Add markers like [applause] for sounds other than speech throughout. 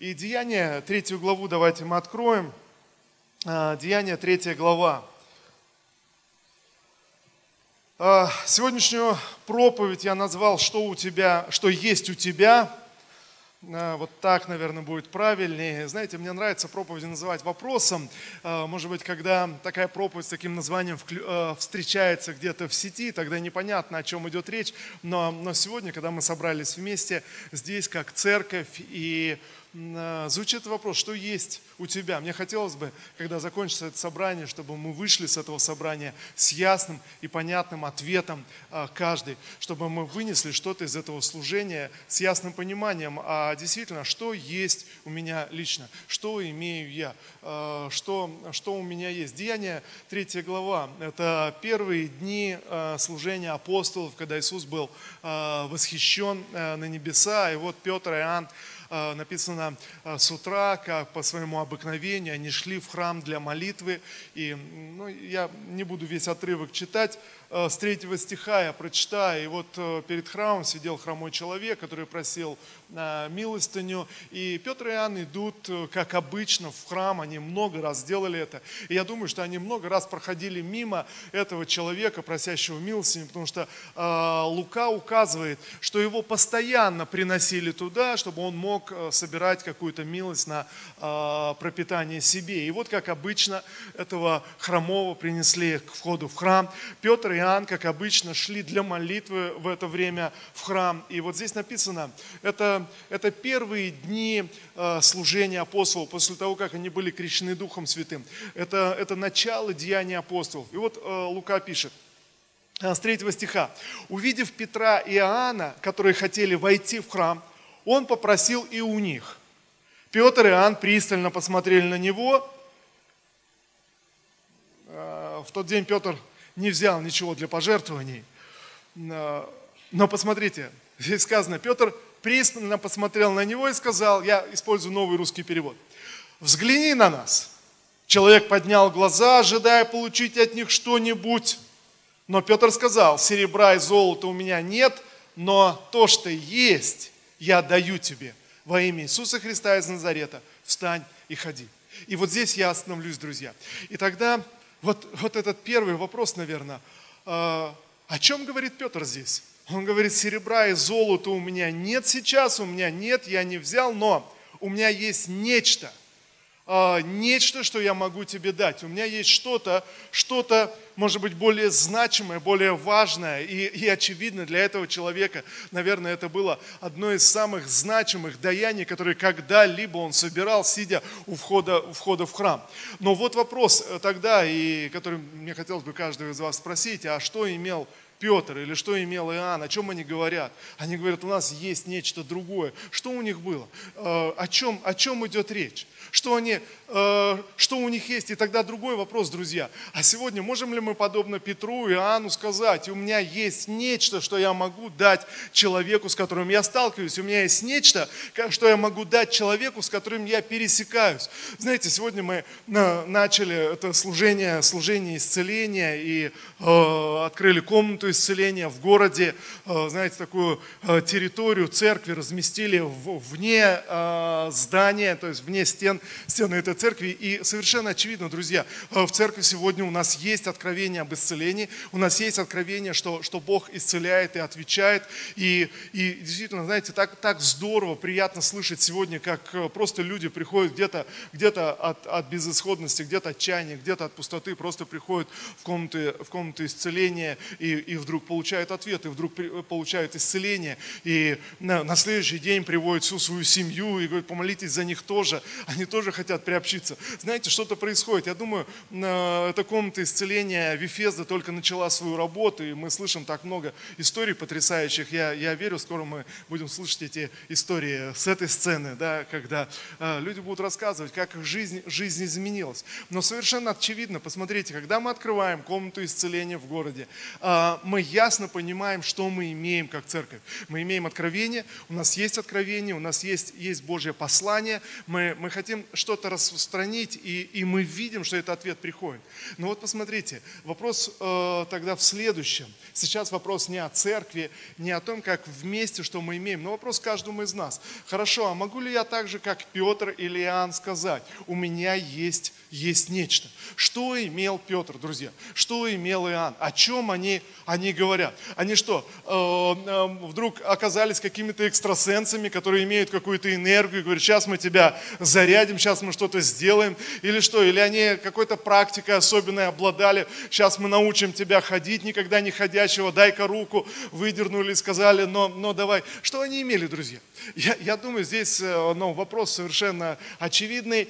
И Деяние, третью главу давайте мы откроем. А, Деяние, третья глава. А, сегодняшнюю проповедь я назвал «Что у тебя, что есть у тебя». А, вот так, наверное, будет правильнее. Знаете, мне нравится проповеди называть вопросом. Может быть, когда такая проповедь с таким названием встречается где-то в сети, тогда непонятно, о чем идет речь. Но, но сегодня, когда мы собрались вместе здесь, как церковь, и звучит вопрос, что есть у тебя. Мне хотелось бы, когда закончится это собрание, чтобы мы вышли с этого собрания с ясным и понятным ответом э, каждый, чтобы мы вынесли что-то из этого служения с ясным пониманием, а действительно, что есть у меня лично, что имею я, э, что, что у меня есть. Деяние 3 глава, это первые дни служения апостолов, когда Иисус был восхищен на небеса, и вот Петр и Иоанн Э, написано э, с утра, как по своему обыкновению, они шли в храм для молитвы. И ну, я не буду весь отрывок читать, Э, с третьего стиха я прочитаю. И вот э, перед храмом сидел хромой человек, который просил э, милостыню. И Петр и Иоанн идут, как обычно, в храм. Они много раз делали это. И я думаю, что они много раз проходили мимо этого человека, просящего милостыню, потому что Лука указывает, что его постоянно приносили туда, чтобы он мог собирать какую-то милость на пропитание себе. И вот, как обычно, этого хромого принесли к входу в храм. Петр и Иоанн, как обычно, шли для молитвы в это время в храм. И вот здесь написано, это, это первые дни э, служения апостолов, после того, как они были крещены Духом Святым. Это, это начало деяния апостолов. И вот э, Лука пишет, э, с 3 стиха. «Увидев Петра и Иоанна, которые хотели войти в храм, он попросил и у них. Петр и Иоанн пристально посмотрели на него. В тот день Петр не взял ничего для пожертвований. Но посмотрите, здесь сказано, Петр пристально посмотрел на него и сказал, я использую новый русский перевод, взгляни на нас. Человек поднял глаза, ожидая получить от них что-нибудь. Но Петр сказал, серебра и золота у меня нет, но то, что есть, я даю тебе. Во имя Иисуса Христа из Назарета встань и ходи. И вот здесь я остановлюсь, друзья. И тогда вот, вот этот первый вопрос, наверное, а, о чем говорит Петр здесь? Он говорит, серебра и золота у меня нет сейчас, у меня нет, я не взял, но у меня есть нечто, а, нечто, что я могу тебе дать. У меня есть что-то, что-то, может быть, более значимое, более важное и, и очевидно для этого человека. Наверное, это было одно из самых значимых даяний, которые когда-либо он собирал, сидя у входа, у входа в храм. Но вот вопрос э, тогда, и который мне хотелось бы каждого из вас спросить, а что имел Петр или что имел Иоанн, о чем они говорят? Они говорят, у нас есть нечто другое. Что у них было? Э, о чем, о чем идет речь? что, они, э, что у них есть. И тогда другой вопрос, друзья. А сегодня можем ли мы, подобно Петру и Иоанну, сказать, у меня есть нечто, что я могу дать человеку, с которым я сталкиваюсь. У меня есть нечто, что я могу дать человеку, с которым я пересекаюсь. Знаете, сегодня мы начали это служение, служение исцеления и э, открыли комнату исцеления в городе. Э, знаете, такую э, территорию церкви разместили вне э, здания, то есть вне стен стены этой церкви. И совершенно очевидно, друзья, в церкви сегодня у нас есть откровение об исцелении, у нас есть откровение, что, что Бог исцеляет и отвечает. И, и действительно, знаете, так, так здорово, приятно слышать сегодня, как просто люди приходят где-то где от, от безысходности, где-то отчаяния, где-то от пустоты, просто приходят в комнаты, в комнаты исцеления и, и вдруг получают ответ, и вдруг получают исцеление. И на, следующий день приводят всю свою семью и говорят, помолитесь за них тоже. [laughs] Они тоже хотят приобщиться. Знаете, что-то происходит. Я думаю, эта комната исцеления Вифезда только начала свою работу, и мы слышим так много историй потрясающих. Я, я верю, скоро мы будем слышать эти истории с этой сцены, да, когда э, люди будут рассказывать, как их жизнь, жизнь изменилась. Но совершенно очевидно, посмотрите, когда мы открываем комнату исцеления в городе, э, мы ясно понимаем, что мы имеем как церковь. Мы имеем откровение, у нас есть откровение, у нас есть, есть Божье послание, мы, мы хотим что-то распространить, и, и мы видим, что этот ответ приходит. Но вот посмотрите, вопрос э, тогда в следующем. Сейчас вопрос не о церкви, не о том, как вместе, что мы имеем, но вопрос каждому из нас. Хорошо, а могу ли я так же, как Петр или Иоанн, сказать, у меня есть, есть нечто? Что имел Петр, друзья? Что имел Иоанн? О чем они, они говорят? Они что, э, э, вдруг оказались какими-то экстрасенсами, которые имеют какую-то энергию, говорят, сейчас мы тебя зарядим, сейчас мы что-то сделаем, или что? Или они какой-то практикой особенной обладали, сейчас мы научим тебя ходить, никогда не ходячего, дай-ка руку, выдернули и сказали, но, но давай. Что они имели, друзья? Я, я думаю, здесь э, ну, вопрос совершенно очевидный.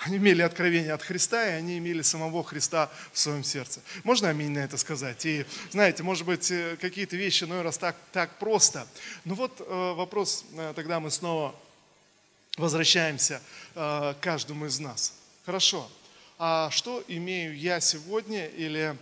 Э, они имели откровение от Христа, и они имели самого Христа в своем сердце. Можно аминь на это сказать? И знаете, может быть, э, какие-то вещи иной раз так, так просто. Но вот вопрос, тогда мы снова возвращаемся к каждому из нас. Хорошо, а что имею я сегодня или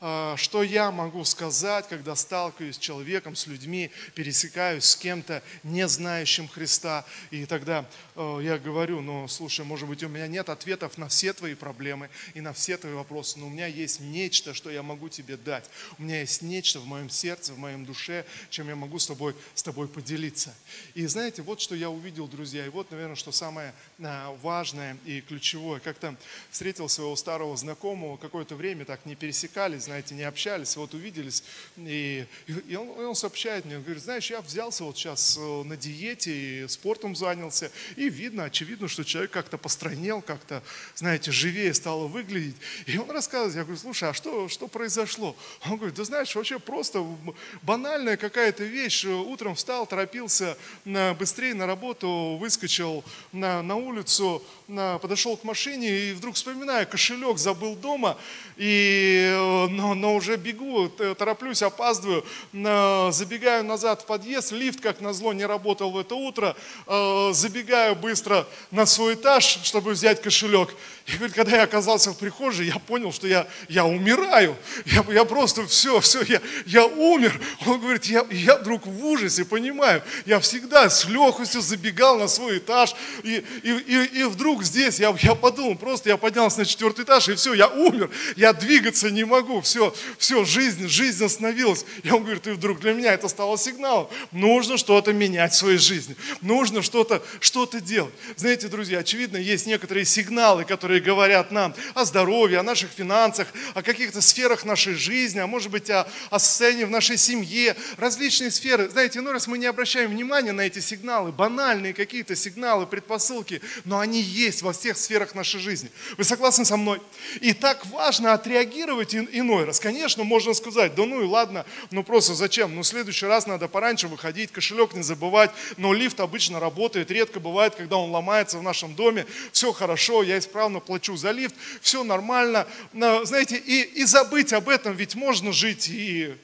что я могу сказать, когда сталкиваюсь с человеком, с людьми, пересекаюсь с кем-то, не знающим Христа. И тогда э, я говорю, ну, слушай, может быть, у меня нет ответов на все твои проблемы и на все твои вопросы, но у меня есть нечто, что я могу тебе дать. У меня есть нечто в моем сердце, в моем душе, чем я могу с тобой, с тобой поделиться. И знаете, вот что я увидел, друзья, и вот, наверное, что самое а, важное и ключевое. Как-то встретил своего старого знакомого, какое-то время так не пересекались, знаете, не общались, вот увиделись, и, и, он, и он сообщает мне, он говорит, знаешь, я взялся вот сейчас э, на диете, и спортом занялся, и видно, очевидно, что человек как-то постранел, как-то, знаете, живее стало выглядеть. И он рассказывает, я говорю, слушай, а что, что произошло? Он говорит, да знаешь, вообще просто банальная какая-то вещь, утром встал, торопился на, быстрее на работу, выскочил на, на улицу, на, подошел к машине, и вдруг вспоминаю, кошелек забыл дома, и э, но, но уже бегу, тороплюсь, опаздываю, забегаю назад в подъезд, лифт, как назло, не работал в это утро, э, забегаю быстро на свой этаж, чтобы взять кошелек. И говорит, когда я оказался в прихожей, я понял, что я, я умираю. Я, я просто все, все, я, я умер. Он говорит, я, я вдруг в ужасе понимаю. Я всегда с легкостью забегал на свой этаж. И, и, и, и вдруг здесь я, я подумал, просто я поднялся на четвертый этаж, и все, я умер. Я двигаться не могу. Все, все, жизнь, жизнь остановилась. И он говорит, и вдруг для меня это стало сигналом. Нужно что-то менять в своей жизни. Нужно что-то что делать. Знаете, друзья, очевидно, есть некоторые сигналы, которые которые говорят нам о здоровье, о наших финансах, о каких-то сферах нашей жизни, а может быть о, о состоянии в нашей семье, различные сферы. Знаете, ну раз мы не обращаем внимания на эти сигналы, банальные какие-то сигналы, предпосылки, но они есть во всех сферах нашей жизни. Вы согласны со мной? И так важно отреагировать иной раз. Конечно, можно сказать, да ну и ладно, ну просто зачем? Ну в следующий раз надо пораньше выходить, кошелек не забывать, но лифт обычно работает, редко бывает, когда он ломается в нашем доме, все хорошо, я исправно плачу за лифт, все нормально. Знаете, и, и забыть об этом, ведь можно жить и...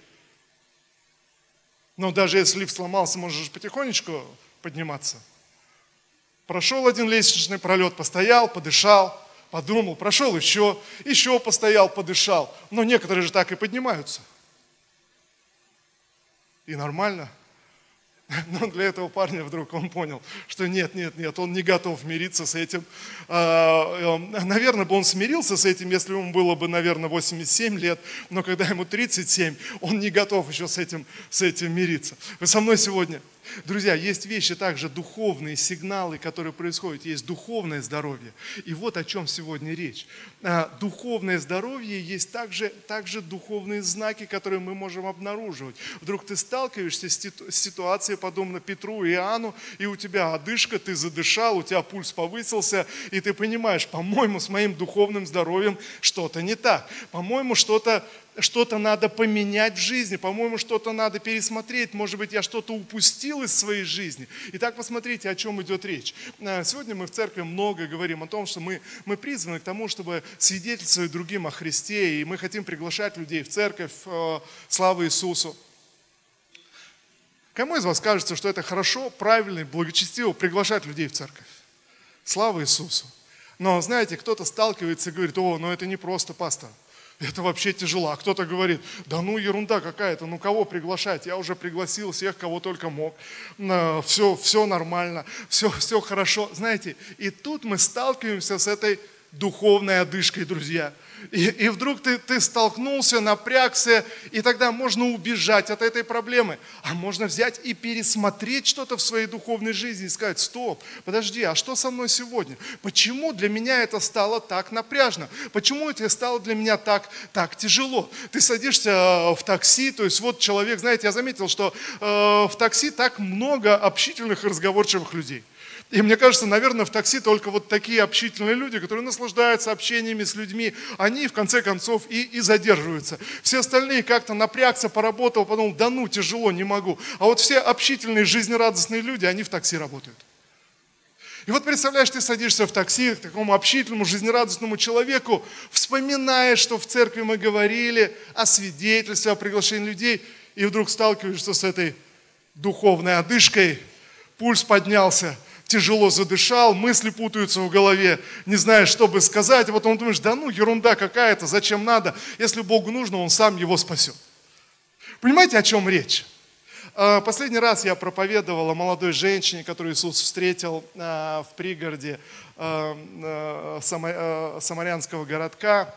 Но даже если лифт сломался, можешь потихонечку подниматься. Прошел один лестничный пролет, постоял, подышал, подумал, прошел еще, еще постоял, подышал. Но некоторые же так и поднимаются. И нормально – [laughs] но для этого парня вдруг он понял, что нет, нет, нет, он не готов мириться с этим. А, э, наверное, бы он смирился с этим, если ему было бы, наверное, 87 лет, но когда ему 37, он не готов еще с этим, с этим мириться. Вы со мной сегодня? Друзья, есть вещи также духовные, сигналы, которые происходят. Есть духовное здоровье. И вот о чем сегодня речь. А, духовное здоровье есть также, также духовные знаки, которые мы можем обнаруживать. Вдруг ты сталкиваешься с ситуацией, подобно Петру и Иоанну, и у тебя одышка, ты задышал, у тебя пульс повысился, и ты понимаешь, по-моему, с моим духовным здоровьем что-то не так. По-моему, что-то что-то надо поменять в жизни, по-моему, что-то надо пересмотреть, может быть, я что-то упустил из своей жизни. Итак, посмотрите, о чем идет речь. А, сегодня мы в церкви много говорим о том, что мы, мы призваны к тому, чтобы свидетельствовать другим о Христе, и мы хотим приглашать людей в церковь, э, слава Иисусу. Кому из вас кажется, что это хорошо, правильно и благочестиво приглашать людей в церковь? Слава Иисусу. Но знаете, кто-то сталкивается и говорит, о, ну это не просто пастор. Это вообще тяжело. А кто-то говорит, да ну ерунда какая-то, ну кого приглашать? Я уже пригласил всех, кого только мог. Все, все нормально, все, все хорошо. Знаете, и тут мы сталкиваемся с этой духовной одышкой, друзья – и, и вдруг ты, ты столкнулся, напрягся, и тогда можно убежать от этой проблемы. А можно взять и пересмотреть что-то в своей духовной жизни и сказать, стоп, подожди, а что со мной сегодня? Почему для меня это стало так напряжно? Почему это стало для меня так, так тяжело? Ты садишься э, в такси, то есть вот человек, знаете, я заметил, что э, в такси так много общительных и разговорчивых людей. И мне кажется, наверное, в такси только вот такие общительные люди, которые наслаждаются общениями с людьми, они в конце концов и, и задерживаются. Все остальные как-то напрягся, поработал, подумал, да ну, тяжело, не могу. А вот все общительные, жизнерадостные люди, они в такси работают. И вот представляешь, ты садишься в такси к такому общительному, жизнерадостному человеку, вспоминаешь, что в церкви мы говорили о свидетельстве, о приглашении людей, и вдруг сталкиваешься с этой духовной одышкой, пульс поднялся, тяжело задышал, мысли путаются в голове, не знаешь, что бы сказать, а потом думаешь, да ну ерунда какая-то, зачем надо, если Богу нужно, Он сам его спасет. Понимаете, о чем речь? А, последний раз я проповедовал о молодой женщине, которую Иисус встретил а, в пригороде а, самарянского городка.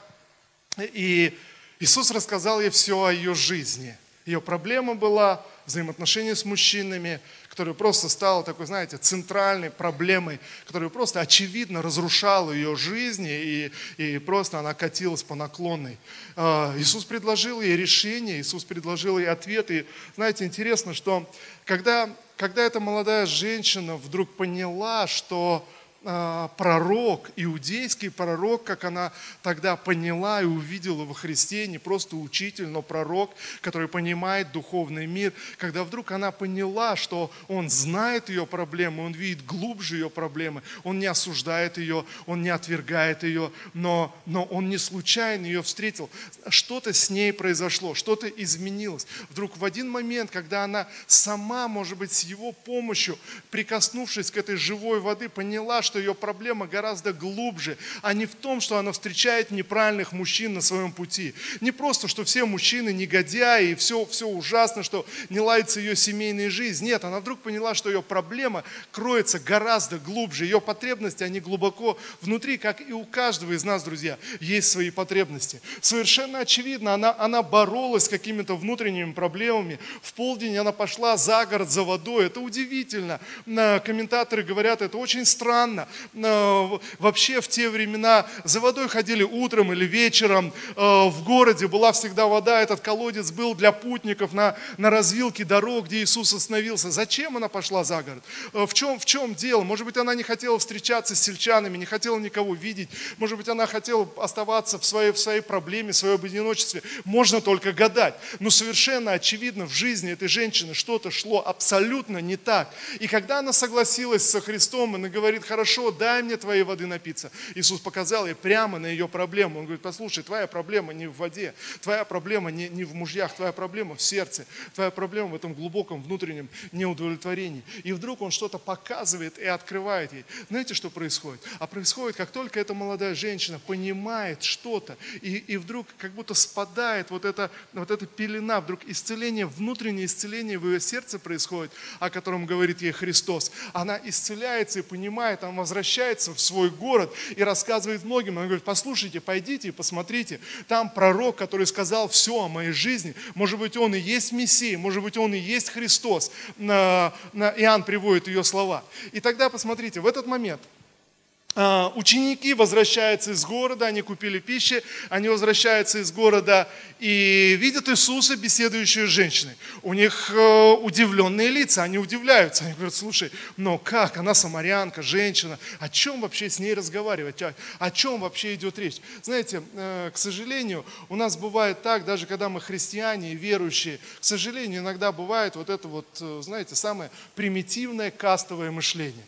И Иисус рассказал ей все о ее жизни. Ее проблема была взаимоотношения с мужчинами, которая просто стала такой, знаете, центральной проблемой, которая просто очевидно разрушала ее жизнь, и, и просто она катилась по наклонной. А, Иисус предложил ей решение, Иисус предложил ей ответ. И знаете, интересно, что когда, когда эта молодая женщина вдруг поняла, что пророк, иудейский пророк, как она тогда поняла и увидела во Христе, не просто учитель, но пророк, который понимает духовный мир, когда вдруг она поняла, что он знает ее проблемы, он видит глубже ее проблемы, он не осуждает ее, он не отвергает ее, но, но он не случайно ее встретил. Что-то с ней произошло, что-то изменилось. Вдруг в один момент, когда она сама, может быть, с его помощью, прикоснувшись к этой живой воды, поняла, что ее проблема гораздо глубже, а не в том, что она встречает неправильных мужчин на своем пути. Не просто, что все мужчины негодяи и все, все ужасно, что не ладится ее семейная жизнь. Нет, она вдруг поняла, что ее проблема кроется гораздо глубже. Ее потребности, они глубоко внутри, как и у каждого из нас, друзья, есть свои потребности. Совершенно очевидно, она, она боролась с какими-то внутренними проблемами. В полдень она пошла за город, за водой. Это удивительно. Комментаторы говорят, это очень странно. Вообще в те времена за водой ходили утром или вечером. Э, в городе была всегда вода. Этот колодец был для путников на, на развилке дорог, где Иисус остановился. Зачем она пошла за город? Э, в чем, в чем дело? Может быть, она не хотела встречаться с сельчанами, не хотела никого видеть. Может быть, она хотела оставаться в своей, в своей проблеме, в своем одиночестве. Можно только гадать. Но совершенно очевидно, в жизни этой женщины что-то шло абсолютно не так. И когда она согласилась со Христом, она говорит, хорошо, хорошо, дай мне твоей воды напиться. Иисус показал ей прямо на ее проблему. Он говорит, послушай, твоя проблема не в воде, твоя проблема не, не в мужьях, твоя проблема в сердце, твоя проблема в этом глубоком внутреннем неудовлетворении. И вдруг он что-то показывает и открывает ей. Знаете, что происходит? А происходит, как только эта молодая женщина понимает что-то, и, и вдруг как будто спадает вот эта, вот эта пелена, вдруг исцеление, внутреннее исцеление в ее сердце происходит, о котором говорит ей Христос. Она исцеляется и понимает, она возвращается в свой город и рассказывает многим. Он говорит, послушайте, пойдите и посмотрите. Там пророк, который сказал все о моей жизни. Может быть, он и есть Мессия, может быть, он и есть Христос. Иоанн приводит ее слова. И тогда, посмотрите, в этот момент – ученики возвращаются из города, они купили пищи, они возвращаются из города и видят Иисуса, беседующего с женщиной. У них э, удивленные лица, они удивляются. Они говорят, слушай, но как, она самарянка, женщина, о чем вообще с ней разговаривать, о, о чем вообще идет речь? Знаете, э, к сожалению, у нас бывает так, даже когда мы христиане и верующие, к сожалению, иногда бывает вот это вот, э, знаете, самое примитивное кастовое мышление.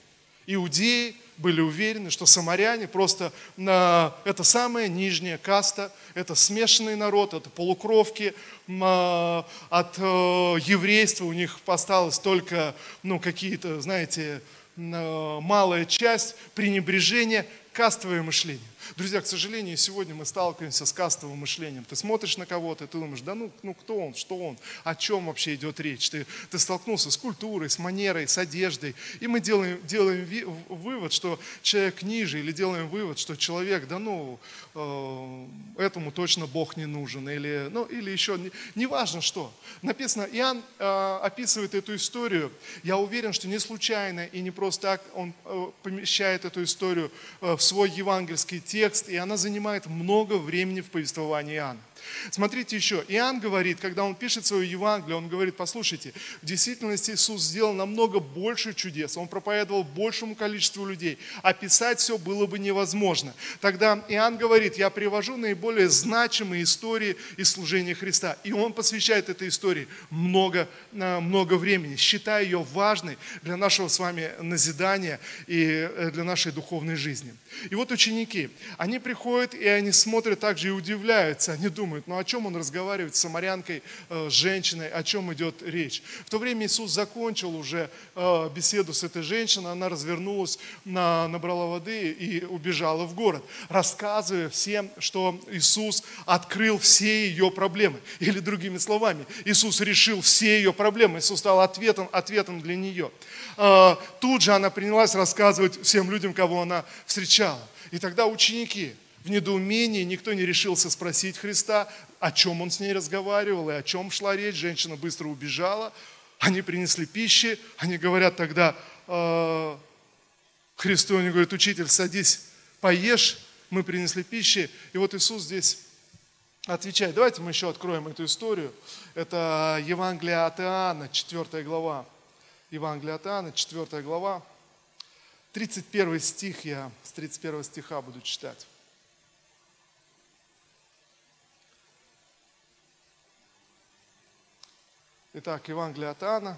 Иудеи, были уверены, что самаряне просто на, это самая нижняя каста, это смешанный народ, это полукровки, а, от э, еврейства у них осталось только ну, какие-то, знаете, малая часть пренебрежения кастовое мышление. Друзья, к сожалению, сегодня мы сталкиваемся с кастовым мышлением. Ты смотришь на кого-то, ты думаешь, да ну, ну кто он, что он, о чем вообще идет речь. Ты, ты столкнулся с культурой, с манерой, с одеждой. И мы делаем, делаем ви, вывод, что человек ниже, или делаем вывод, что человек, да ну, э, этому точно Бог не нужен. Или, ну, или еще, неважно не что. Написано, Иоанн э, описывает эту историю. Я уверен, что не случайно и не просто так он э, помещает эту историю э, в свой евангельский текст текст, и она занимает много времени в повествовании Иоанна. Смотрите еще, Иоанн говорит, когда он пишет свое Евангелие, он говорит, послушайте, в действительности Иисус сделал намного больше чудес, он проповедовал большему количеству людей, описать все было бы невозможно. Тогда Иоанн говорит, я привожу наиболее значимые истории из служения Христа, и он посвящает этой истории много, э, много времени, считая ее важной для нашего с вами назидания и э, для нашей духовной жизни. И вот ученики, они приходят, и они смотрят также и удивляются, они думают, ну о чем он разговаривает с самарянкой, э, женщиной, о чем идет речь. В то время Иисус закончил уже э, беседу с этой женщиной, она развернулась, набрала воды и убежала в город, рассказывая всем, что Иисус открыл все ее проблемы. Или другими словами, Иисус решил все ее проблемы, Иисус стал ответом, ответом для нее. Э, тут же она принялась рассказывать всем людям, кого она встречала. И тогда ученики, в недоумении, никто не решился спросить Христа, о чем он с ней разговаривал и о чем шла речь. Женщина быстро убежала, они принесли пищи, они говорят тогда э, Христу, они говорят, учитель, садись, поешь, мы принесли пищи. И вот Иисус здесь отвечает. Давайте мы еще откроем эту историю. Это Евангелие от Иоанна, 4 глава. Евангелие от Иоанна, 4 глава. 31 стих, я с 31 стиха буду читать. Итак, Евангелие от Иоанна,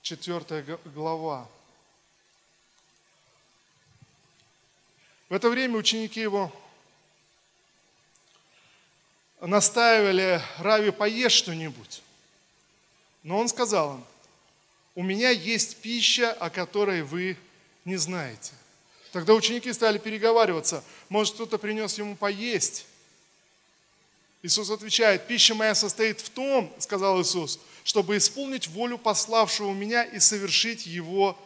4 глава. В это время ученики его настаивали, Рави, поешь что-нибудь. Но он сказал им, у меня есть пища, о которой вы не знаете. Тогда ученики стали переговариваться, может кто-то принес ему поесть. Иисус отвечает, пища моя состоит в том, сказал Иисус, чтобы исполнить волю пославшего меня и совершить его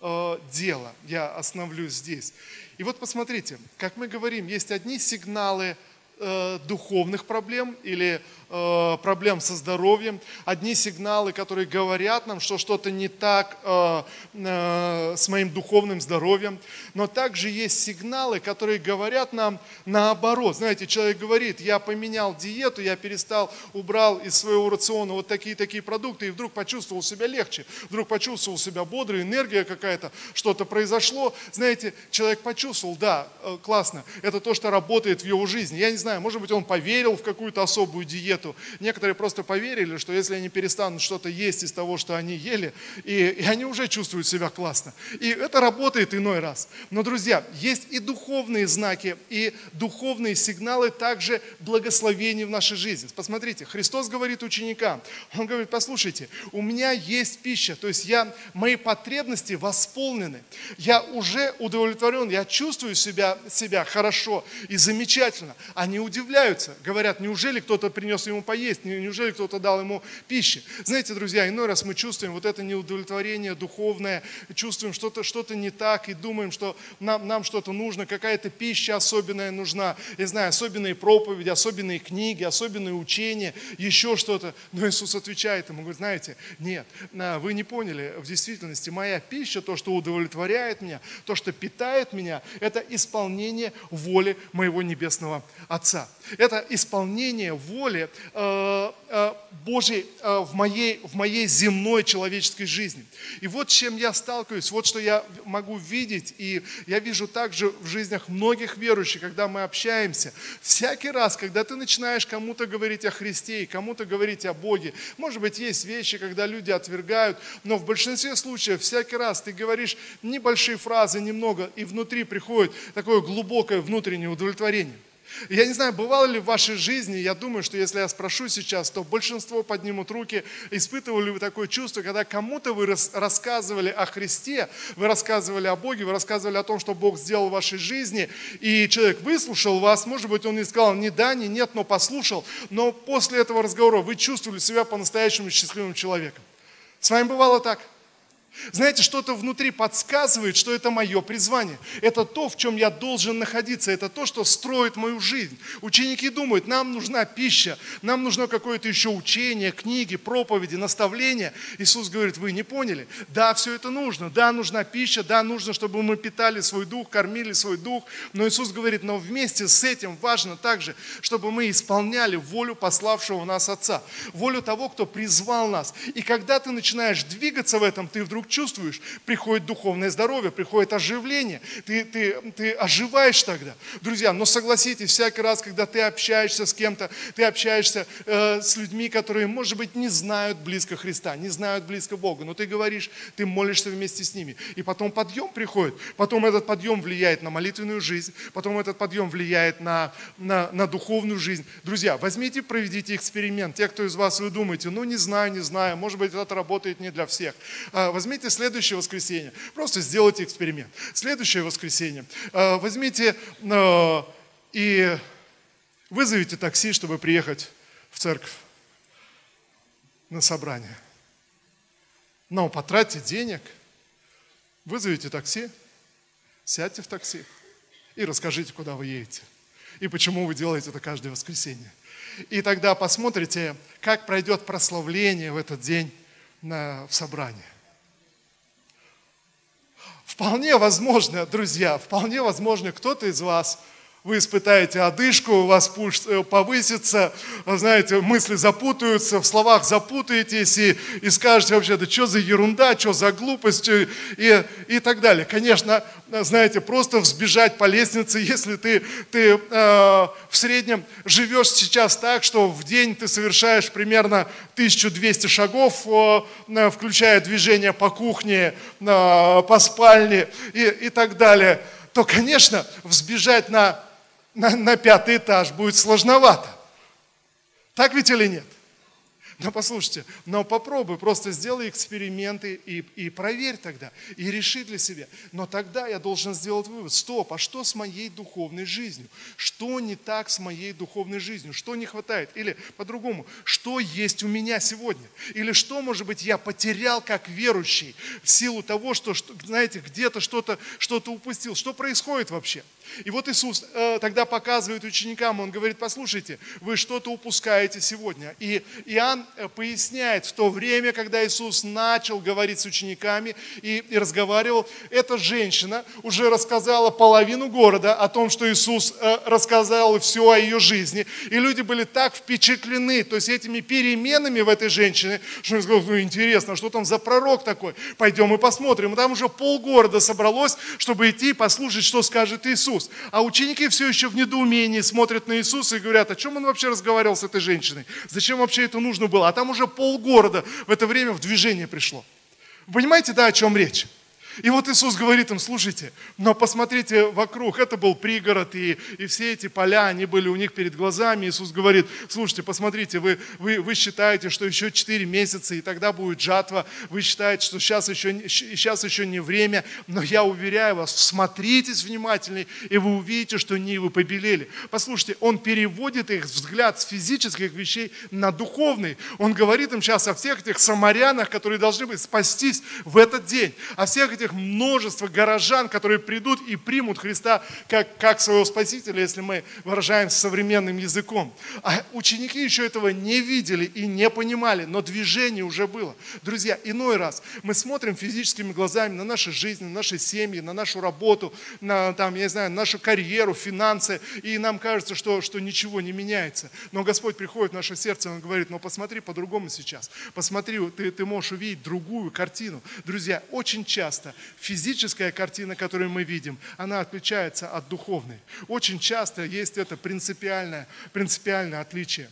э, дело. Я остановлюсь здесь. И вот посмотрите, как мы говорим, есть одни сигналы э, духовных проблем или Э, проблем со здоровьем, одни сигналы, которые говорят нам, что что-то не так э, э, с моим духовным здоровьем, но также есть сигналы, которые говорят нам наоборот. Знаете, человек говорит, я поменял диету, я перестал, убрал из своего рациона вот такие-такие продукты, и вдруг почувствовал себя легче, вдруг почувствовал себя бодрый, энергия какая-то, что-то произошло. Знаете, человек почувствовал, да, классно, это то, что работает в его жизни. Я не знаю, может быть, он поверил в какую-то особую диету, диету. Некоторые просто поверили, что если они перестанут что-то есть из того, что они ели, и, и они уже чувствуют себя классно. И это работает иной раз. Но, друзья, есть и духовные знаки, и духовные сигналы также благословений в нашей жизни. Посмотрите, Христос говорит ученикам, Он говорит, послушайте, у меня есть пища, то есть я, мои потребности восполнены, я уже удовлетворен, я чувствую себя, себя хорошо и замечательно. Они удивляются, говорят, неужели кто-то принес ему поесть, неужели кто-то дал ему пищи. Знаете, друзья, иной раз мы чувствуем вот это неудовлетворение духовное, чувствуем что-то что не так и думаем, что нам, нам что-то нужно, какая-то пища особенная нужна, я знаю, особенные проповеди, особенные книги, особенные учения, еще что-то. Но Иисус отвечает ему, говорит, знаете, нет, вы не поняли, в действительности моя пища, то, что удовлетворяет меня, то, что питает меня, это исполнение воли моего Небесного Отца. Это исполнение воли Э, э, Божьей э, в моей, в моей земной человеческой жизни. И вот с чем я сталкиваюсь, вот что я могу видеть, и я вижу также в жизнях многих верующих, когда мы общаемся. Всякий раз, когда ты начинаешь кому-то говорить о Христе и кому-то говорить о Боге, может быть, есть вещи, когда люди отвергают, но в большинстве случаев всякий раз ты говоришь небольшие фразы, немного, и внутри приходит такое глубокое внутреннее удовлетворение. Я не знаю, бывало ли в вашей жизни, я думаю, что если я спрошу сейчас, то большинство поднимут руки, испытывали ли вы такое чувство, когда кому-то вы рассказывали о Христе, вы рассказывали о Боге, вы рассказывали о том, что Бог сделал в вашей жизни, и человек выслушал вас, может быть, он не сказал ни да, ни нет, но послушал, но после этого разговора вы чувствовали себя по-настоящему счастливым человеком. С вами бывало так? Знаете, что-то внутри подсказывает, что это мое призвание. Это то, в чем я должен находиться. Это то, что строит мою жизнь. Ученики думают, нам нужна пища, нам нужно какое-то еще учение, книги, проповеди, наставления. Иисус говорит, вы не поняли? Да, все это нужно. Да, нужна пища, да, нужно, чтобы мы питали свой дух, кормили свой дух. Но Иисус говорит, но вместе с этим важно также, чтобы мы исполняли волю пославшего нас Отца. Волю того, кто призвал нас. И когда ты начинаешь двигаться в этом, ты вдруг чувствуешь, приходит духовное здоровье, приходит оживление, ты, ты, ты оживаешь тогда. Друзья, но согласитесь, всякий раз, когда ты общаешься с кем-то, ты общаешься э, с людьми, которые, может быть, не знают близко Христа, не знают близко Бога, но ты говоришь, ты молишься вместе с ними. И потом подъем приходит, потом этот подъем влияет на молитвенную жизнь, потом этот подъем влияет на, на, на духовную жизнь. Друзья, возьмите, проведите эксперимент. Те, кто из вас, вы думаете, ну не знаю, не знаю, может быть, это работает не для всех. А, возьмите возьмите следующее воскресенье, просто сделайте эксперимент. Следующее воскресенье э, возьмите э, и вызовите такси, чтобы приехать в церковь на собрание. Но потратьте денег, вызовите такси, сядьте в такси и расскажите, куда вы едете. И почему вы делаете это каждое воскресенье. И тогда посмотрите, как пройдет прославление в этот день на, в собрании. Вполне возможно, друзья, вполне возможно, кто-то из вас – вы испытаете одышку, у вас пульс э, повысится, знаете, мысли запутаются, в словах запутаетесь и, и скажете вообще, да что за ерунда, что за глупость и, и так далее. Конечно, знаете, просто взбежать по лестнице, [laughs] если ты, ты э, в среднем живешь сейчас так, что в день ты совершаешь примерно 1200 шагов, э, включая движение по кухне, э, по спальне и, и так далее, то, конечно, взбежать на на, на пятый этаж будет сложновато. Так ведь или нет? Но послушайте, но попробуй, просто сделай эксперименты и, и проверь тогда, и реши для себя. Но тогда я должен сделать вывод, стоп, а что с моей духовной жизнью? Что не так с моей духовной жизнью? Что не хватает? Или по-другому, что есть у меня сегодня? Или что, может быть, я потерял как верующий в силу того, что, знаете, где-то что-то что упустил? Что происходит вообще? И вот Иисус э, тогда показывает ученикам, Он говорит, послушайте, вы что-то упускаете сегодня. И Иоанн э, поясняет, в то время, когда Иисус начал говорить с учениками и, и разговаривал, эта женщина уже рассказала половину города о том, что Иисус э, рассказал все о ее жизни. И люди были так впечатлены, то есть этими переменами в этой женщине, что они сказали, ну интересно, что там за пророк такой? Пойдем и посмотрим. И там уже полгорода собралось, чтобы идти и послушать, что скажет Иисус. Иисус. А ученики все еще в недоумении смотрят на Иисуса и говорят, о чем он вообще разговаривал с этой женщиной? Зачем вообще это нужно было? А там уже полгорода в это время в движение пришло. Вы понимаете, да, о чем речь? И вот Иисус говорит им, слушайте, но посмотрите вокруг, это был пригород, и, и все эти поля, они были у них перед глазами. Иисус говорит, слушайте, посмотрите, вы, вы, вы считаете, что еще 4 месяца, и тогда будет жатва, вы считаете, что сейчас еще, сейчас еще не время, но я уверяю вас, смотритесь внимательнее, и вы увидите, что нивы побелели. Послушайте, Он переводит их взгляд с физических вещей на духовный. Он говорит им сейчас о всех этих самарянах, которые должны быть спастись в этот день, о всех этих множество горожан, которые придут и примут Христа как, как своего Спасителя, если мы выражаемся современным языком. А ученики еще этого не видели и не понимали, но движение уже было. Друзья, иной раз мы смотрим физическими глазами на наши жизни, на наши семьи, на нашу работу, на там, я не знаю, нашу карьеру, финансы, и нам кажется, что, что ничего не меняется. Но Господь приходит в наше сердце, Он говорит, ну посмотри по-другому сейчас, посмотри, ты, ты можешь увидеть другую картину. Друзья, очень часто часто физическая картина, которую мы видим, она отличается от духовной. Очень часто есть это принципиальное, принципиальное отличие.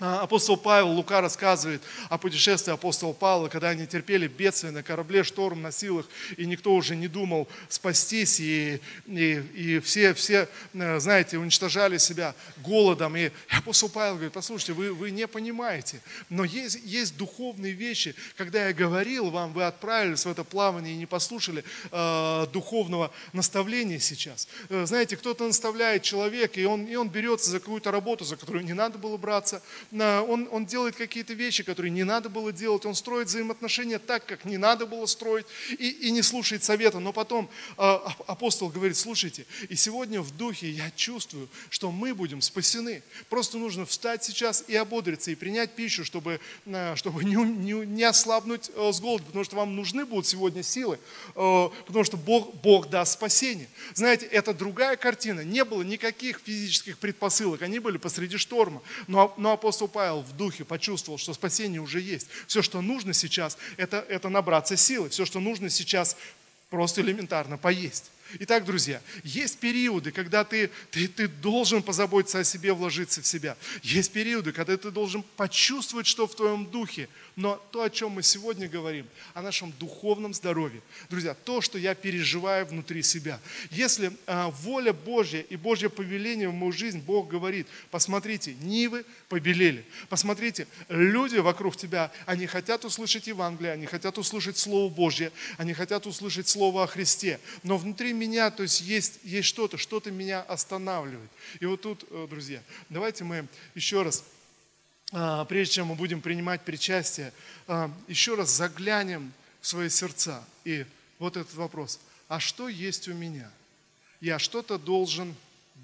А, Апостол Павел, Лука рассказывает о путешествии апостола Павла, когда они терпели бедствие на корабле, шторм на силах, и никто уже не думал спастись, и, и, и все, все, э, знаете, уничтожали себя голодом. И апостол Павел говорит, послушайте, вы, вы не понимаете, но есть, есть духовные вещи. Когда я говорил вам, вы отправились в это плавание и не послушали э, духовного наставления сейчас. Э, знаете, кто-то наставляет человека, и он, и он берется за какую-то работу, за которую не надо было браться, он, он делает какие-то вещи, которые не надо было делать, он строит взаимоотношения так, как не надо было строить, и, и не слушает совета. Но потом э, апостол говорит, слушайте, и сегодня в духе я чувствую, что мы будем спасены. Просто нужно встать сейчас и ободриться, и принять пищу, чтобы, э, чтобы не, не, не ослабнуть э, с голода, потому что вам нужны будут сегодня силы, потому что Бог, Бог даст спасение. Знаете, это другая картина. Не было никаких физических предпосылок, они были посреди шторма. Но, но апостол апостол Павел в духе почувствовал, что спасение уже есть. Все, что нужно сейчас, это, это набраться силы. Все, что нужно сейчас, просто элементарно поесть. Итак, друзья, есть периоды, когда ты, ты, ты должен позаботиться о себе, вложиться в себя. Есть периоды, когда ты должен почувствовать, что в твоем духе. Но то, о чем мы сегодня говорим, о нашем духовном здоровье. Друзья, то, что я переживаю внутри себя. Если а, воля Божья и Божье повеление в мою жизнь, Бог говорит, посмотрите, нивы побелели. Посмотрите, люди вокруг тебя, они хотят услышать Евангелие, они хотят услышать Слово Божье, они хотят услышать Слово о Христе. Но внутри меня, то есть есть, есть что-то, что-то меня останавливает. И вот тут, э, друзья, давайте мы еще раз, а, прежде чем мы будем принимать причастие, а, еще раз заглянем в свои сердца. И вот этот вопрос, а что есть у меня? Я что-то должен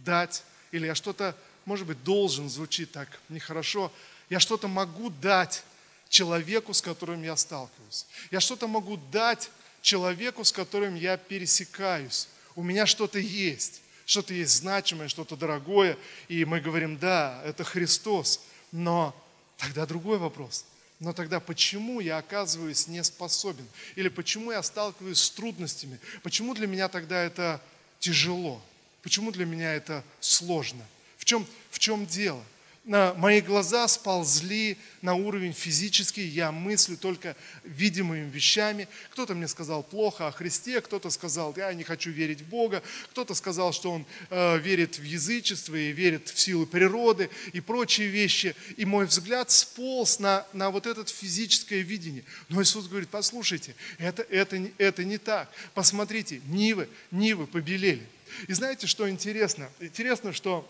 дать, или я что-то, может быть, должен, звучит так нехорошо, я что-то могу дать человеку, с которым я сталкиваюсь. Я что-то могу дать человеку, с которым я пересекаюсь. У меня что-то есть, что-то есть значимое, что-то дорогое, и мы говорим, да, это Христос. Но тогда другой вопрос. Но тогда почему я оказываюсь не способен? Или почему я сталкиваюсь с трудностями? Почему для меня тогда это тяжело? Почему для меня это сложно? В чем, в чем дело? Мои глаза сползли на уровень физический, я мыслю только видимыми вещами. Кто-то мне сказал плохо о Христе, кто-то сказал, я не хочу верить в Бога, кто-то сказал, что он э, верит в язычество и верит в силу природы и прочие вещи. И мой взгляд сполз на, на вот это физическое видение. Но Иисус говорит, послушайте, это, это, это не так. Посмотрите, нивы, нивы побелели. И знаете, что интересно? Интересно, что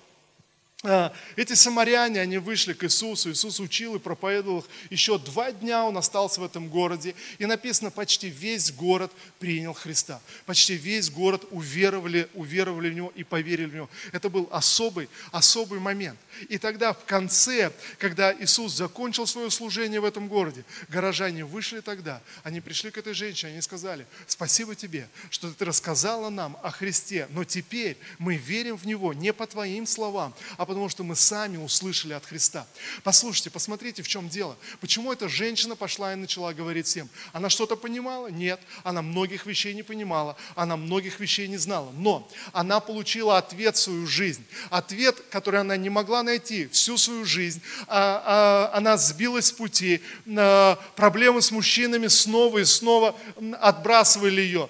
эти самаряне, они вышли к Иисусу, Иисус учил и проповедовал их. Еще два дня он остался в этом городе. И написано, почти весь город принял Христа. Почти весь город уверовали, уверовали в Него и поверили в Него. Это был особый, особый момент. И тогда в конце, когда Иисус закончил свое служение в этом городе, горожане вышли тогда, они пришли к этой женщине, они сказали, спасибо тебе, что ты рассказала нам о Христе, но теперь мы верим в Него не по твоим словам, а потому что мы сами услышали от Христа. Послушайте, посмотрите, в чем дело. Почему эта женщина пошла и начала говорить всем? Она что-то понимала? Нет. Она многих вещей не понимала, она многих вещей не знала. Но она получила ответ в свою жизнь. Ответ, который она не могла найти всю свою жизнь. А, а, она сбилась с пути. А, проблемы с мужчинами снова и снова отбрасывали ее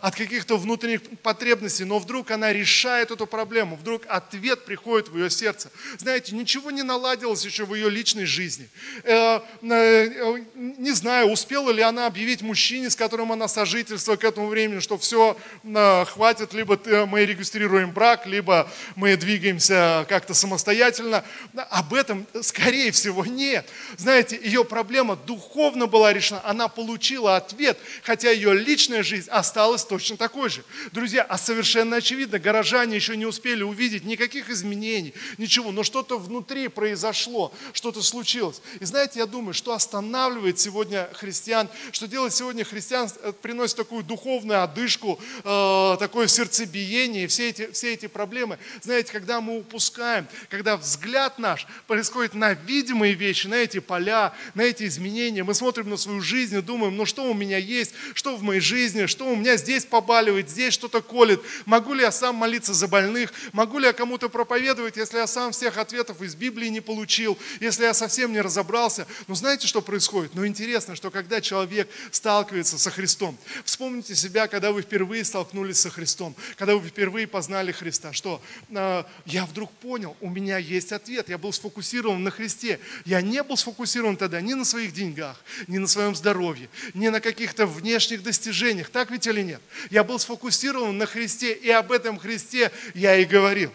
от каких-то внутренних потребностей. Но вдруг она решает эту проблему. Вдруг ответ приходит в ее сердце. Знаете, ничего не наладилось еще в ее личной жизни. Э, э, не знаю, успела ли она объявить мужчине, с которым она сожительствует к этому времени, что все э, хватит, либо мы регистрируем брак, либо мы двигаемся как-то самостоятельно. Об этом, скорее всего, нет. Знаете, ее проблема духовно была решена. Она получила ответ, хотя ее личная жизнь осталась точно такой же. Друзья, а совершенно очевидно, горожане еще не успели увидеть никаких изменений, ничего, но что-то внутри произошло, что-то случилось. И знаете, я думаю, что останавливает сегодня христиан, что делает сегодня христиан, э, приносит такую духовную одышку, э, такое сердцебиение, все эти, все эти проблемы. Знаете, когда мы упускаем, когда взгляд наш происходит на видимые вещи, на эти поля, на эти изменения, мы смотрим на свою жизнь и думаем, ну что у меня есть, что в моей жизни, что у меня здесь побаливает, здесь что-то колет, могу ли я сам молиться за больных, могу ли я кому-то проповедовать исследовать, если я сам всех ответов из Библии не получил, если я совсем не разобрался. Но знаете, что происходит? Ну, интересно, что когда человек сталкивается со Христом, вспомните себя, когда вы впервые столкнулись со Христом, когда вы впервые познали Христа, что э, я вдруг понял, у меня есть ответ, я был сфокусирован на Христе. Я не был сфокусирован тогда ни на своих деньгах, ни на своем здоровье, ни на каких-то внешних достижениях. Так ведь или нет? Я был сфокусирован на Христе, и об этом Христе я и говорил.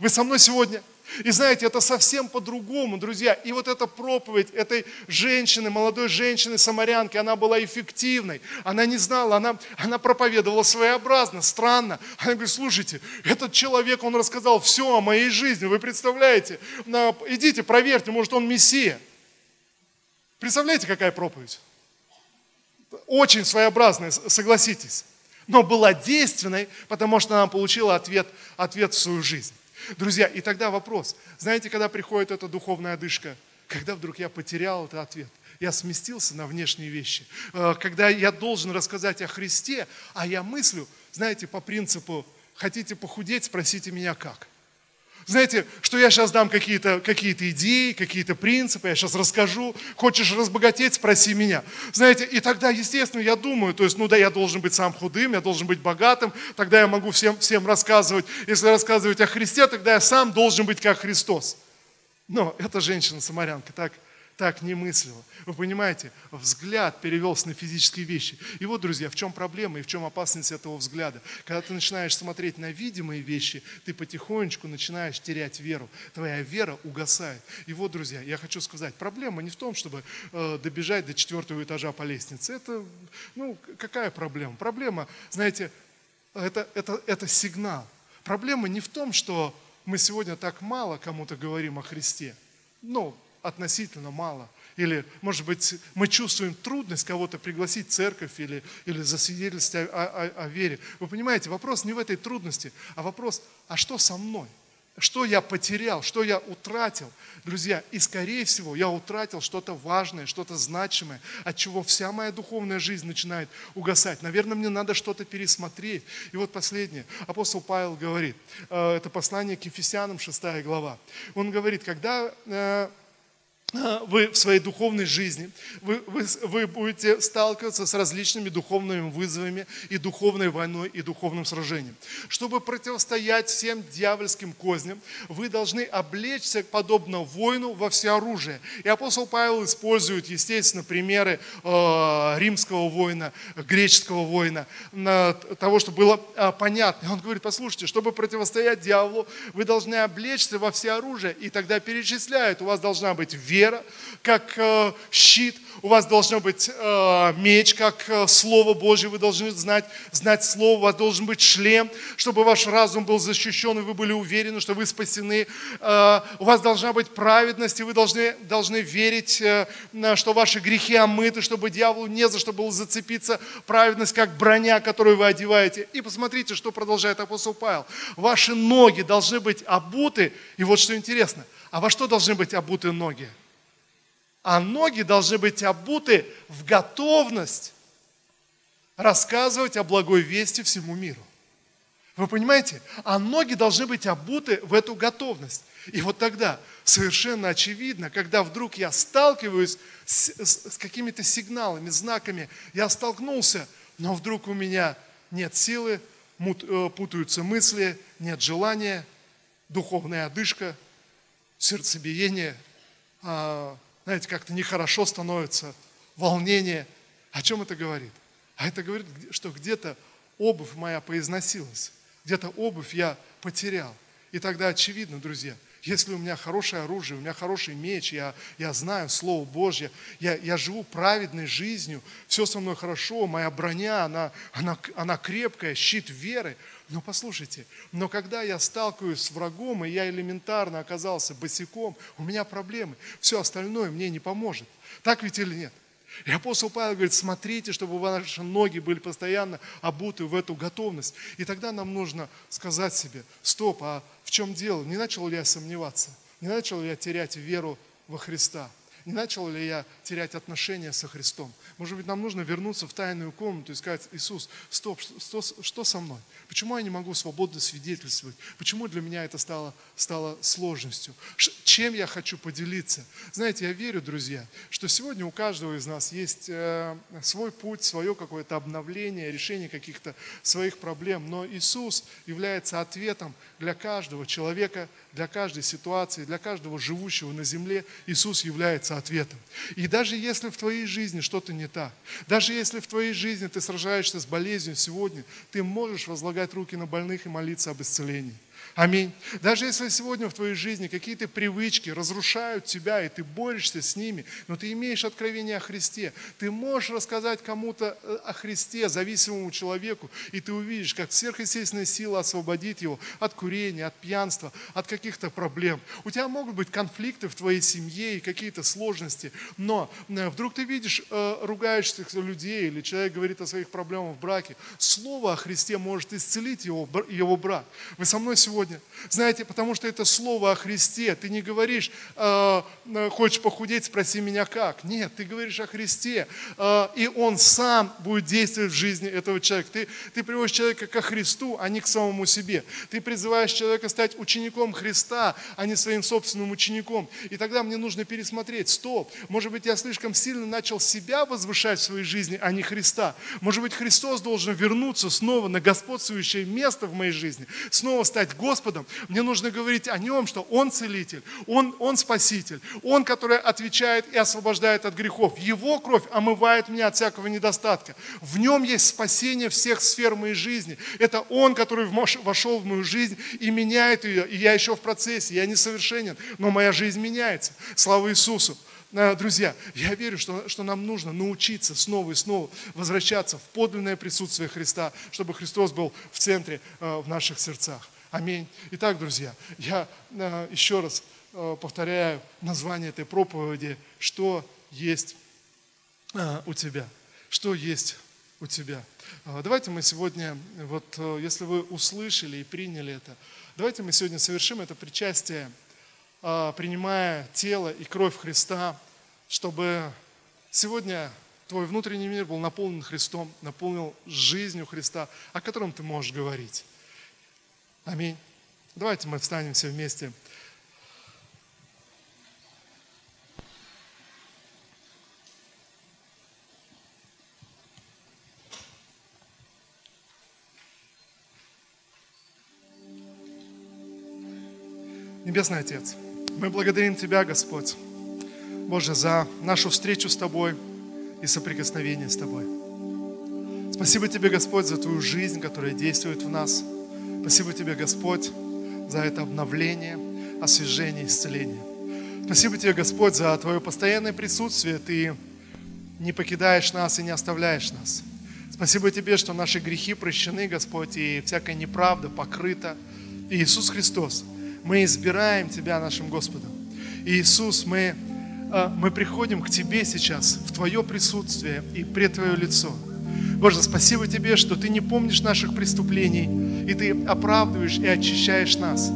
Вы со мной сегодня? И знаете, это совсем по-другому, друзья. И вот эта проповедь этой женщины, молодой женщины, самарянки, она была эффективной. Она не знала, она, она проповедовала своеобразно, странно. Она говорит, слушайте, этот человек, он рассказал все о моей жизни. Вы представляете? Идите, проверьте, может он мессия. Представляете, какая проповедь? Очень своеобразная, согласитесь. Но была действенной, потому что она получила ответ, ответ в свою жизнь. Друзья, и тогда вопрос. Знаете, когда приходит эта духовная одышка, когда вдруг я потерял этот ответ, я сместился на внешние вещи, э, когда я должен рассказать о Христе, а я мыслю, знаете, по принципу, хотите похудеть, спросите меня как. Знаете, что я сейчас дам какие-то какие идеи, какие-то принципы, я сейчас расскажу. Хочешь разбогатеть, спроси меня. Знаете, и тогда, естественно, я думаю, то есть, ну да, я должен быть сам худым, я должен быть богатым, тогда я могу всем, всем рассказывать. Если рассказывать о Христе, тогда я сам должен быть как Христос. Но эта женщина-самарянка так так не мыслила. Вы понимаете, взгляд перевелся на физические вещи. И вот, друзья, в чем проблема и в чем опасность этого взгляда? Когда ты начинаешь смотреть на видимые вещи, ты потихонечку начинаешь терять веру. Твоя вера угасает. И вот, друзья, я хочу сказать, проблема не в том, чтобы э, добежать до четвертого этажа по лестнице. Это, ну, какая проблема? Проблема, знаете, это, это, это сигнал. Проблема не в том, что мы сегодня так мало кому-то говорим о Христе. Ну, относительно мало. Или, может быть, мы чувствуем трудность кого-то пригласить в церковь или, или засвидетельствовать о, о, о вере. Вы понимаете, вопрос не в этой трудности, а вопрос, а что со мной? Что я потерял, что я утратил, друзья, и скорее всего я утратил что-то важное, что-то значимое, от чего вся моя духовная жизнь начинает угасать. Наверное, мне надо что-то пересмотреть. И вот последнее. Апостол Павел говорит, э, это послание к Ефесянам, 6 глава. Он говорит, когда э, вы в своей духовной жизни, вы, вы, вы будете сталкиваться с различными духовными вызовами и духовной войной, и духовным сражением. Чтобы противостоять всем дьявольским козням, вы должны облечься, подобно воину, во всеоружие. И апостол Павел использует, естественно, примеры э, римского воина, греческого воина, э, того, что было э, понятно. Он говорит, послушайте, чтобы противостоять дьяволу, вы должны облечься во всеоружие, и тогда перечисляют, у вас должна быть вера, вера, как э, щит, у вас должно быть э, меч, как э, Слово Божье, вы должны знать, знать Слово, у вас должен быть шлем, чтобы ваш разум был защищен, и вы были уверены, что вы спасены. У вас должна быть праведность, и вы должны, должны верить, что ваши грехи омыты, чтобы дьяволу не за что было зацепиться. Праведность, как броня, которую вы одеваете. И посмотрите, что продолжает апостол Павел. Ваши ноги должны быть обуты, и вот что интересно, а во что должны быть обуты ноги? А ноги должны быть обуты в готовность рассказывать о благой вести всему миру. Вы понимаете? А ноги должны быть обуты в эту готовность. И вот тогда совершенно очевидно, когда вдруг я сталкиваюсь с, с, с какими-то сигналами, знаками, я столкнулся, но вдруг у меня нет силы, мут, э, путаются мысли, нет желания, духовная одышка, сердцебиение, а, знаете, как-то нехорошо становится, волнение. О чем это говорит? А это говорит, что где-то обувь моя поизносилась, где-то обувь я потерял. И тогда очевидно, друзья, если у меня хорошее оружие, у меня хороший меч, я, я знаю Слово Божье, я, я живу праведной жизнью, все со мной хорошо, моя броня, она, она, она крепкая, щит веры, но послушайте, но когда я сталкиваюсь с врагом, и я элементарно оказался босиком, у меня проблемы. Все остальное мне не поможет. Так ведь или нет? И апостол Павел говорит, смотрите, чтобы ваши ноги были постоянно обуты в эту готовность. И тогда нам нужно сказать себе, стоп, а в чем дело? Не начал ли я сомневаться? Не начал ли я терять веру во Христа? Не начал ли я терять отношения со Христом? Может быть, нам нужно вернуться в тайную комнату и сказать, Иисус, стоп, что, что со мной? Почему я не могу свободно свидетельствовать? Почему для меня это стало, стало сложностью? Чем я хочу поделиться? Знаете, я верю, друзья, что сегодня у каждого из нас есть э, свой путь, свое какое-то обновление, решение каких-то своих проблем. Но Иисус является ответом для каждого человека, для каждой ситуации, для каждого живущего на земле. Иисус является ответом. И даже если в твоей жизни что-то не так, даже если в твоей жизни ты сражаешься с болезнью сегодня, ты можешь возлагать руки на больных и молиться об исцелении. Аминь. Даже если сегодня в твоей жизни какие-то привычки разрушают тебя, и ты борешься с ними, но ты имеешь откровение о Христе, ты можешь рассказать кому-то э, о Христе, зависимому человеку, и ты увидишь, как сверхъестественная сила освободит его от курения, от пьянства, от каких-то проблем. У тебя могут быть конфликты в твоей семье и какие-то сложности, но э, вдруг ты видишь э, ругающихся людей, или человек говорит о своих проблемах в браке, слово о Христе может исцелить его, его брак. Вы со мной сегодня сегодня. Знаете, потому что это слово о Христе. Ты не говоришь, э, хочешь похудеть, спроси меня как. Нет, ты говоришь о Христе. Э, и Он сам будет действовать в жизни этого человека. Ты, ты приводишь человека ко Христу, а не к самому себе. Ты призываешь человека стать учеником Христа, а не своим собственным учеником. И тогда мне нужно пересмотреть, стоп, может быть, я слишком сильно начал себя возвышать в своей жизни, а не Христа. Может быть, Христос должен вернуться снова на господствующее место в моей жизни, снова стать Господом, мне нужно говорить о Нем, что Он целитель, Он, Он спаситель, Он, который отвечает и освобождает от грехов. Его кровь омывает меня от всякого недостатка. В Нем есть спасение всех сфер моей жизни. Это Он, который вошел в мою жизнь и меняет ее. И я еще в процессе, я несовершенен, но моя жизнь меняется. Слава Иисусу! Э, друзья, я верю, что, что нам нужно научиться снова и снова возвращаться в подлинное присутствие Христа, чтобы Христос был в центре э, в наших сердцах. Аминь. Итак, друзья, я э, еще раз э, повторяю название этой проповеди, что есть э, у тебя. Что есть у тебя. Давайте мы сегодня, вот если вы услышали и приняли это, давайте мы сегодня совершим это причастие, принимая тело и кровь Христа, чтобы сегодня твой внутренний мир был наполнен Христом, наполнил жизнью Христа, о котором ты можешь говорить. Аминь. Давайте мы встанем все вместе. Небесный Отец, мы благодарим Тебя, Господь, Боже, за нашу встречу с Тобой и соприкосновение с Тобой. Спасибо Тебе, Господь, за Твою жизнь, которая действует в нас – Спасибо Тебе, Господь, за это обновление, освежение, исцеление. Спасибо Тебе, Господь, за Твое постоянное присутствие. Ты не покидаешь нас и не оставляешь нас. Спасибо Тебе, что наши грехи прощены, Господь, и всякая неправда покрыта. И Иисус Христос, мы избираем Тебя нашим Господом. И Иисус, мы, э, мы приходим к Тебе сейчас, в Твое присутствие и пред Твое лицо. Боже, спасибо Тебе, что Ты не помнишь наших преступлений, и Ты оправдываешь и очищаешь нас.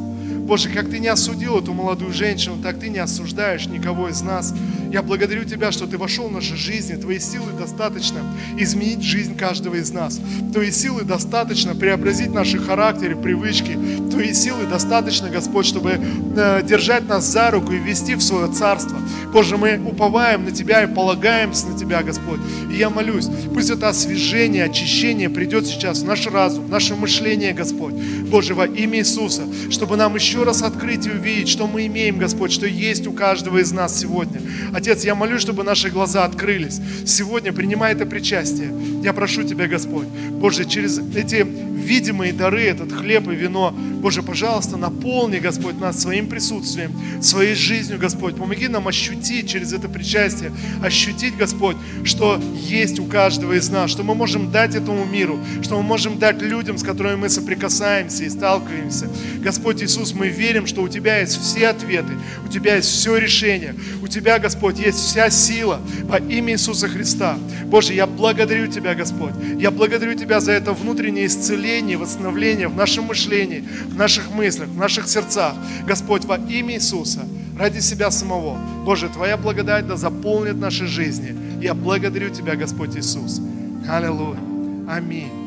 Боже, как Ты не осудил эту молодую женщину, так Ты не осуждаешь никого из нас. Я благодарю Тебя, что Ты вошел в наши жизни. Твоей силы достаточно изменить жизнь каждого из нас. Твоей силы достаточно преобразить наши характеры, привычки. Твоей силы достаточно, Господь, чтобы э, держать нас за руку и вести в свое царство. Боже, мы уповаем на Тебя и полагаемся на Тебя, Господь. И я молюсь, пусть это освежение, очищение придет сейчас в наш разум, в наше мышление, Господь. Боже, во имя Иисуса, чтобы нам еще раз открыть и увидеть, что мы имеем, Господь, что есть у каждого из нас сегодня. Отец, я молюсь, чтобы наши глаза открылись. Сегодня принимай это причастие. Я прошу Тебя, Господь, Боже, через эти видимые дары, этот хлеб и вино, Боже, пожалуйста, наполни, Господь, нас своим присутствием, своей жизнью, Господь. Помоги нам ощутить через это причастие, ощутить, Господь, что есть у каждого из нас, что мы можем дать этому миру, что мы можем дать людям, с которыми мы соприкасаемся и сталкиваемся. Господь Иисус, мы верим, что у Тебя есть все ответы, у Тебя есть все решение, у Тебя, Господь, есть вся сила во имя Иисуса Христа. Боже, я благодарю Тебя, Господь. Я благодарю Тебя за это внутреннее исцеление, восстановление в нашем мышлении, в наших мыслях, в наших сердцах. Господь, во имя Иисуса, ради себя самого. Боже, Твоя благодать да заполнит наши жизни. Я благодарю Тебя, Господь Иисус. Аллилуйя. Аминь.